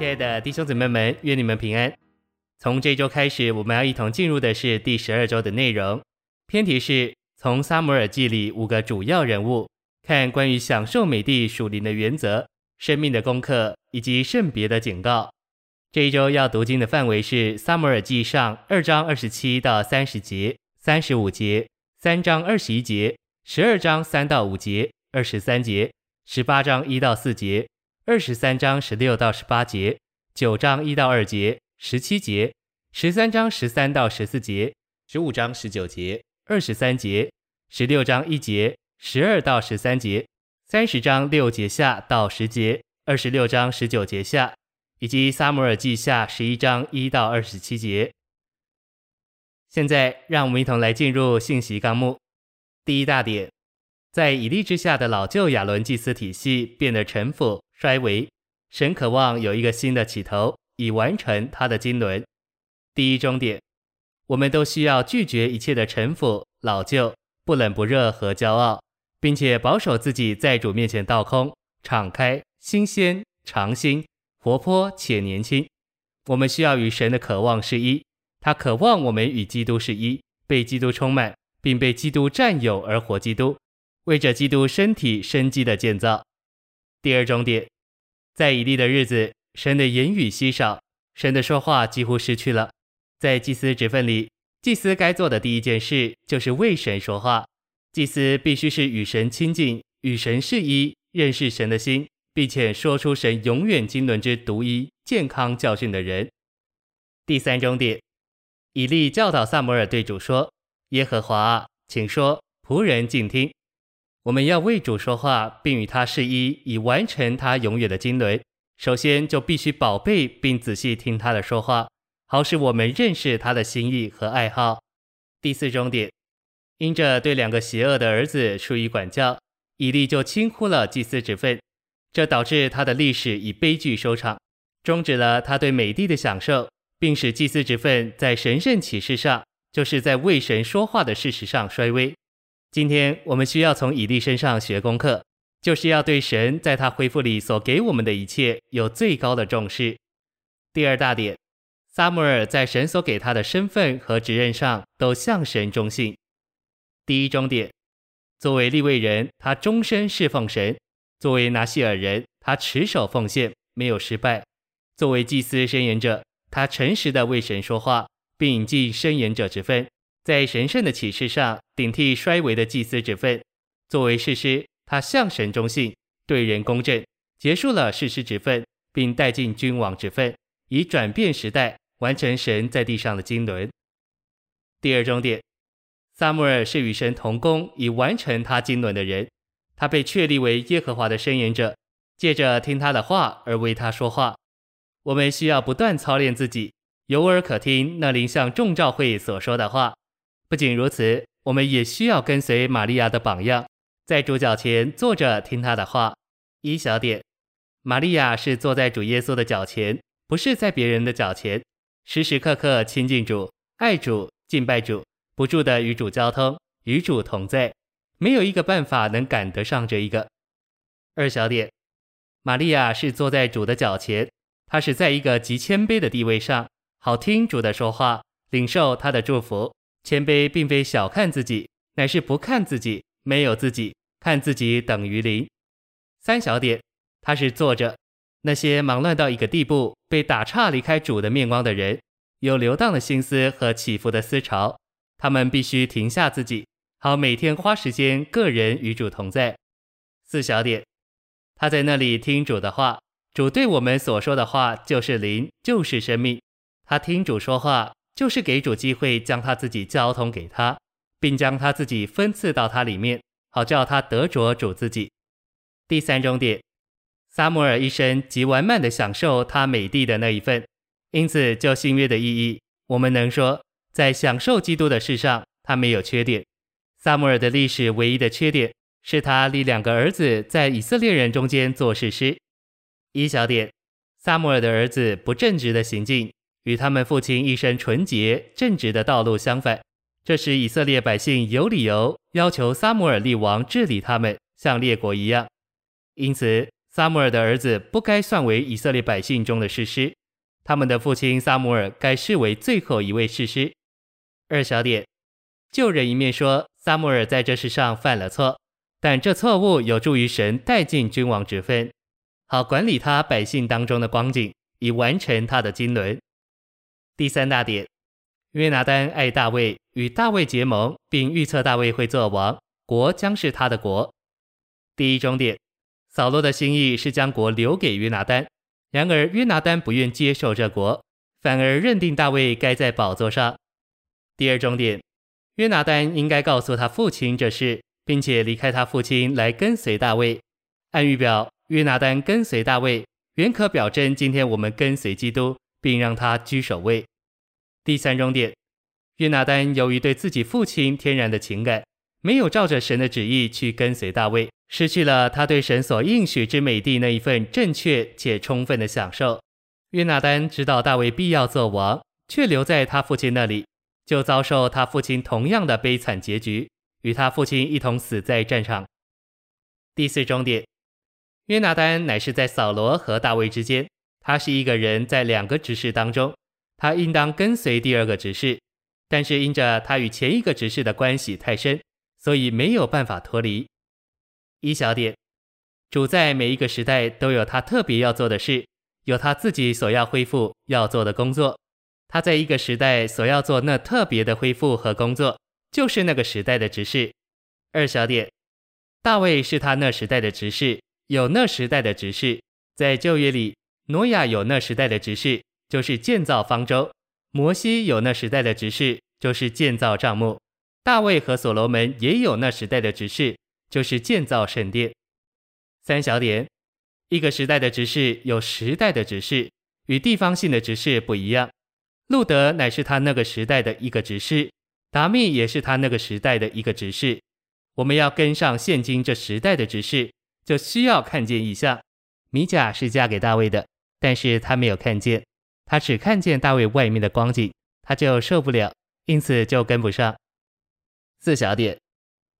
亲爱的弟兄姊妹们，愿你们平安。从这周开始，我们要一同进入的是第十二周的内容。篇题是从撒母耳记里五个主要人物，看关于享受美地属灵的原则、生命的功课以及圣别的警告。这一周要读经的范围是撒母耳记上二章二十七到三十节、三十五节、三章二十一节、十二章三到五节、二十三节、十八章一到四节。二十三章十六到十八节，九章一到二节，十七节，十三章十三到十四节，十五章十九节，二十三节，十六章一节，十二到十三节，三十章六节下到十节，二十六章十九节下，以及撒母耳记下十一章一到二十七节。现在，让我们一同来进入信息纲目。第一大点，在以利之下的老旧亚伦祭司体系变得陈腐。衰微，神渴望有一个新的起头，以完成他的经纶。第一终点，我们都需要拒绝一切的陈腐、老旧、不冷不热和骄傲，并且保守自己在主面前倒空、敞开、新鲜、长新、活泼且年轻。我们需要与神的渴望是一，他渴望我们与基督是一，被基督充满，并被基督占有而活基督，为着基督身体生机的建造。第二终点，在以利的日子，神的言语稀少，神的说话几乎失去了。在祭司职分里，祭司该做的第一件事就是为神说话。祭司必须是与神亲近、与神是一、认识神的心，并且说出神永远经纶之独一健康教训的人。第三终点，以利教导撒母耳对主说：“耶和华，请说，仆人静听。”我们要为主说话，并与他示意，以完成他永远的经纶。首先就必须宝贝并仔细听他的说话，好使我们认识他的心意和爱好。第四终点，因着对两个邪恶的儿子疏于管教，以利就轻忽了祭司职分，这导致他的历史以悲剧收场，终止了他对美地的享受，并使祭司职分在神圣启示上，就是在为神说话的事实上衰微。今天我们需要从以利身上学功课，就是要对神在他恢复里所给我们的一切有最高的重视。第二大点，撒母耳在神所给他的身份和职任上都向神忠信。第一终点，作为利未人，他终身侍奉神；作为拿细耳人，他持守奉献，没有失败；作为祭司申言者，他诚实地为神说话，并尽申言者之分。在神圣的启示上顶替衰微的祭司职分，作为士师，他向神忠信，对人公正，结束了士师职分，并带进君王职分，以转变时代，完成神在地上的经纶。第二终点，撒母耳是与神同工，以完成他经纶的人，他被确立为耶和华的伸言者，借着听他的话而为他说话。我们需要不断操练自己，有耳可听那灵向众召会所说的话。不仅如此，我们也需要跟随玛利亚的榜样，在主脚前坐着听他的话。一小点，玛利亚是坐在主耶稣的脚前，不是在别人的脚前，时时刻刻亲近主、爱主、敬拜主，不住的与主交通，与主同在。没有一个办法能赶得上这一个。二小点，玛利亚是坐在主的脚前，她是在一个极谦卑的地位上，好听主的说话，领受他的祝福。谦卑并非小看自己，乃是不看自己，没有自己，看自己等于零。三小点，他是坐着。那些忙乱到一个地步，被打岔离开主的面光的人，有流荡的心思和起伏的思潮，他们必须停下自己，好每天花时间个人与主同在。四小点，他在那里听主的话，主对我们所说的话就是灵，就是生命。他听主说话。就是给主机会将他自己交通给他，并将他自己分赐到他里面，好叫他得着主自己。第三终点，撒母耳一生极完满地享受他美地的那一份，因此就新约的意义，我们能说，在享受基督的事上，他没有缺点。撒母耳的历史唯一的缺点是他立两个儿子在以色列人中间做士师。一小点，撒母耳的儿子不正直的行径。与他们父亲一生纯洁正直的道路相反，这时以色列百姓有理由要求撒母耳立王治理他们，像列国一样。因此，撒母耳的儿子不该算为以色列百姓中的士师，他们的父亲撒母耳该视为最后一位士师。二小点，旧人一面说撒母耳在这事上犯了错，但这错误有助于神带进君王之分，好管理他百姓当中的光景，以完成他的经纶。第三大点，约拿单爱大卫，与大卫结盟，并预测大卫会做王，国将是他的国。第一中点。扫罗的心意是将国留给约拿单，然而约拿单不愿接受这国，反而认定大卫该在宝座上。第二终点，约拿单应该告诉他父亲这事，并且离开他父亲来跟随大卫。暗预表约拿单跟随大卫，原可表征今天我们跟随基督，并让他居首位。第三重点，约拿单由于对自己父亲天然的情感，没有照着神的旨意去跟随大卫。失去了他对神所应许之美地那一份正确且充分的享受。约拿单知道大卫必要做王，却留在他父亲那里，就遭受他父亲同样的悲惨结局，与他父亲一同死在战场。第四重点，约拿单乃是在扫罗和大卫之间，他是一个人在两个执事当中，他应当跟随第二个执事，但是因着他与前一个执事的关系太深，所以没有办法脱离。一小点，主在每一个时代都有他特别要做的事，有他自己所要恢复要做的工作。他在一个时代所要做那特别的恢复和工作，就是那个时代的执事。二小点，大卫是他那时代的执事，有那时代的执事。在旧约里，挪亚有那时代的执事，就是建造方舟；摩西有那时代的执事，就是建造帐幕；大卫和所罗门也有那时代的执事。就是建造圣殿。三小点，一个时代的执事有时代的执事，与地方性的执事不一样。路德乃是他那个时代的一个执事，达密也是他那个时代的一个执事。我们要跟上现今这时代的执事，就需要看见异象。米甲是嫁给大卫的，但是他没有看见，他只看见大卫外面的光景，他就受不了，因此就跟不上。四小点，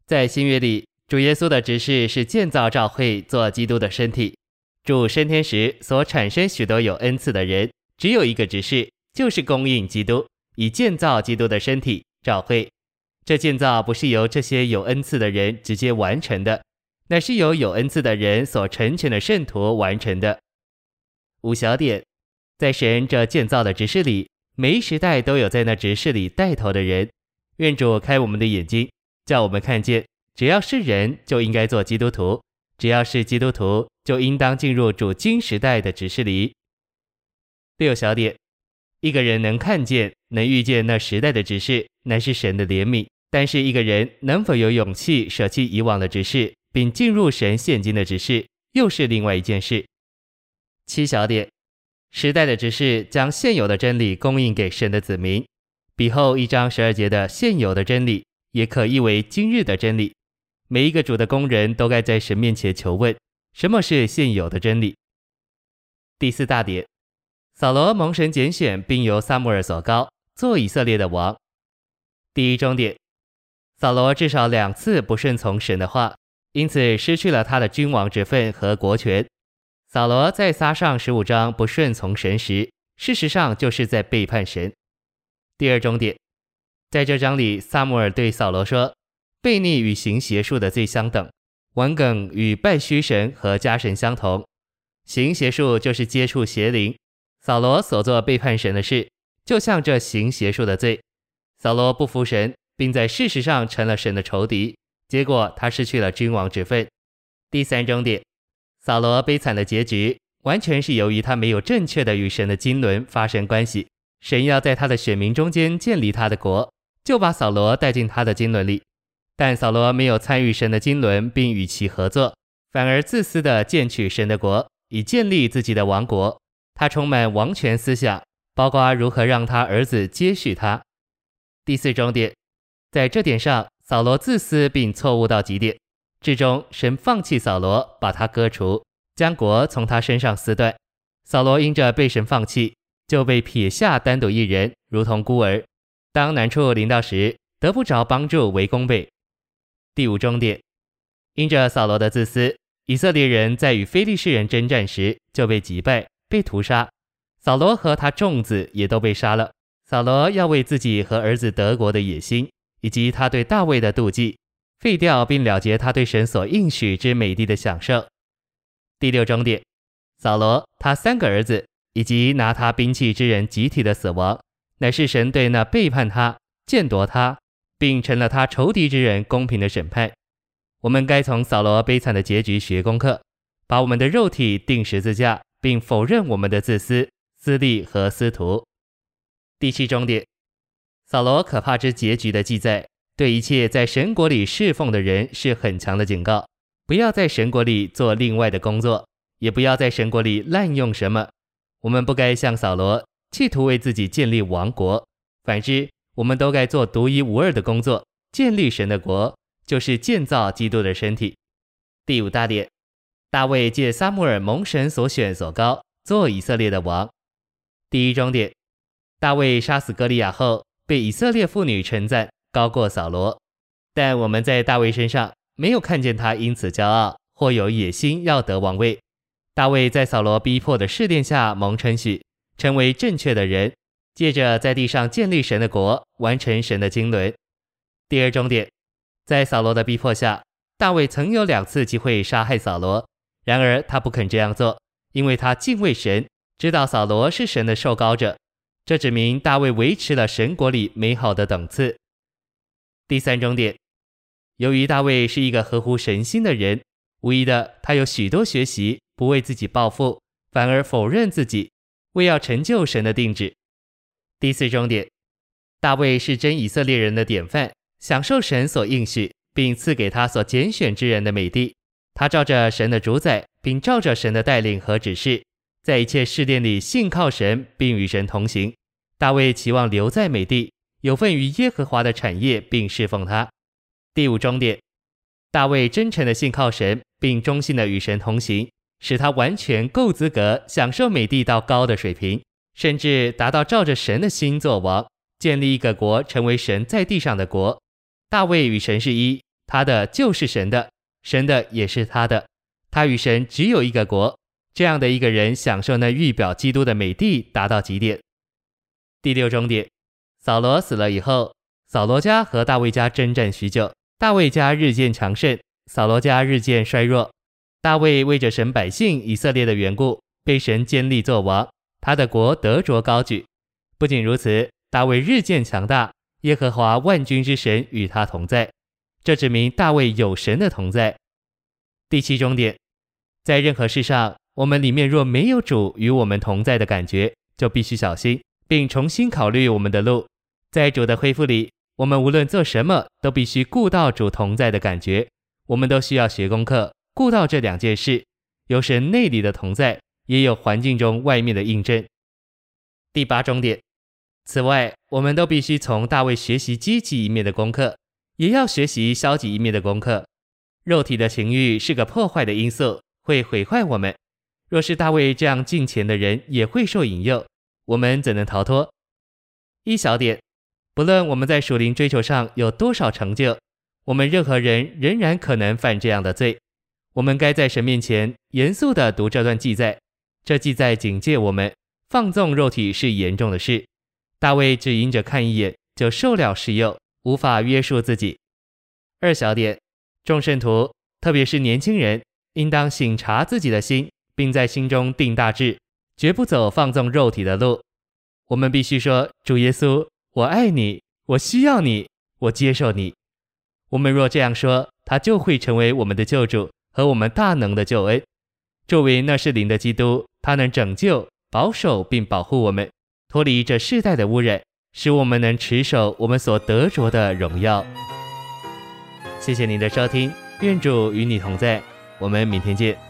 在新约里。主耶稣的职事是建造教会，做基督的身体。主升天时所产生许多有恩赐的人，只有一个职事，就是供应基督，以建造基督的身体教会。这建造不是由这些有恩赐的人直接完成的，乃是由有恩赐的人所成全的圣徒完成的。五小点，在神这建造的职事里，每一时代都有在那职事里带头的人。愿主开我们的眼睛，叫我们看见。只要是人，就应该做基督徒；只要是基督徒，就应当进入主今时代的职事里。六小点，一个人能看见、能遇见那时代的职事，乃是神的怜悯；但是一个人能否有勇气舍弃以往的职事，并进入神现今的职事，又是另外一件事。七小点，时代的指示将现有的真理供应给神的子民。彼后一章十二节的现有的真理，也可译为今日的真理。每一个主的工人都该在神面前求问，什么是现有的真理。第四大点，扫罗蒙神拣选，并由撒母耳所膏，做以色列的王。第一中点，扫罗至少两次不顺从神的话，因此失去了他的君王职分和国权。扫罗在撒上十五章不顺从神时，事实上就是在背叛神。第二终点，在这章里，撒母耳对扫罗说。悖逆与行邪术的罪相等，玩梗与拜虚神和家神相同。行邪术就是接触邪灵。扫罗所做背叛神的事，就像这行邪术的罪。扫罗不服神，并在事实上成了神的仇敌，结果他失去了君王之分。第三重点，扫罗悲惨的结局，完全是由于他没有正确的与神的经纶发生关系。神要在他的选民中间建立他的国，就把扫罗带进他的经纶里。但扫罗没有参与神的经纶，并与其合作，反而自私地建取神的国，以建立自己的王国。他充满王权思想，包括如何让他儿子接续他。第四重点，在这点上，扫罗自私并错误到极点。至终，神放弃扫罗，把他割除，将国从他身上撕断。扫罗因着被神放弃，就被撇下单独一人，如同孤儿。当难处临到时，得不着帮助为弓背。第五终点，因着扫罗的自私，以色列人在与非利士人征战时就被击败、被屠杀，扫罗和他众子也都被杀了。扫罗要为自己和儿子德国的野心，以及他对大卫的妒忌，废掉并了结他对神所应许之美地的享受。第六终点，扫罗他三个儿子以及拿他兵器之人集体的死亡，乃是神对那背叛他、践夺他，并成了他仇敌之人公平的审判。我们该从扫罗悲惨的结局学功课，把我们的肉体钉十字架，并否认我们的自私、私利和私图。第七终点，扫罗可怕之结局的记载，对一切在神国里侍奉的人是很强的警告：不要在神国里做另外的工作，也不要在神国里滥用什么。我们不该像扫罗，企图为自己建立王国；反之，我们都该做独一无二的工作，建立神的国，就是建造基督的身体。第五大点，大卫借撒母耳蒙神所选所膏，做以色列的王。第一终点。大卫杀死歌利亚后，被以色列妇女称赞高过扫罗，但我们在大卫身上没有看见他因此骄傲或有野心要得王位。大卫在扫罗逼迫的试炼下蒙称许，成为正确的人，借着在地上建立神的国，完成神的经纶。第二终点，在扫罗的逼迫下，大卫曾有两次机会杀害扫罗，然而他不肯这样做，因为他敬畏神，知道扫罗是神的受膏者。这指明大卫维持了神国里美好的等次。第三终点，由于大卫是一个合乎神心的人，无疑的他有许多学习，不为自己抱负，反而否认自己，为要成就神的定旨。第四终点，大卫是真以色列人的典范，享受神所应许并赐给他所拣选之人的美地。他照着神的主宰，并照着神的带领和指示，在一切试炼里信靠神，并与神同行。大卫期望留在美地，有份于耶和华的产业，并侍奉他。第五终点，大卫真诚的信靠神，并忠心的与神同行，使他完全够资格享受美地到高的水平，甚至达到照着神的心作王，建立一个国，成为神在地上的国。大卫与神是一，他的就是神的，神的也是他的，他与神只有一个国。这样的一个人享受那预表基督的美地，达到极点。第六终点，扫罗死了以后，扫罗家和大卫家征战许久，大卫家日渐强盛，扫罗家日渐衰弱。大卫为着神百姓以色列的缘故，被神坚立作王，他的国得着高举。不仅如此，大卫日渐强大，耶和华万军之神与他同在，这指明大卫有神的同在。第七终点，在任何事上，我们里面若没有主与我们同在的感觉，就必须小心。并重新考虑我们的路，在主的恢复里，我们无论做什么都必须顾到主同在的感觉。我们都需要学功课，顾到这两件事，有神内里的同在，也有环境中外面的印证。第八终点，此外，我们都必须从大卫学习积极一面的功课，也要学习消极一面的功课。肉体的情欲是个破坏的因素，会毁坏我们。若是大卫这样敬虔的人，也会受引诱。我们怎能逃脱？一小点，不论我们在属灵追求上有多少成就，我们任何人仍然可能犯这样的罪。我们该在神面前严肃地读这段记载。这记载警戒我们，放纵肉体是严重的事。大卫只因着看一眼就受了试诱，无法约束自己。二小点，众圣徒，特别是年轻人，应当省察自己的心，并在心中定大志。绝不走放纵肉体的路。我们必须说：“主耶稣，我爱你，我需要你，我接受你。”我们若这样说，他就会成为我们的救主和我们大能的救恩。作为那是灵的基督，他能拯救、保守并保护我们，脱离这世代的污染，使我们能持守我们所得着的荣耀。谢谢您的收听，愿主与你同在，我们明天见。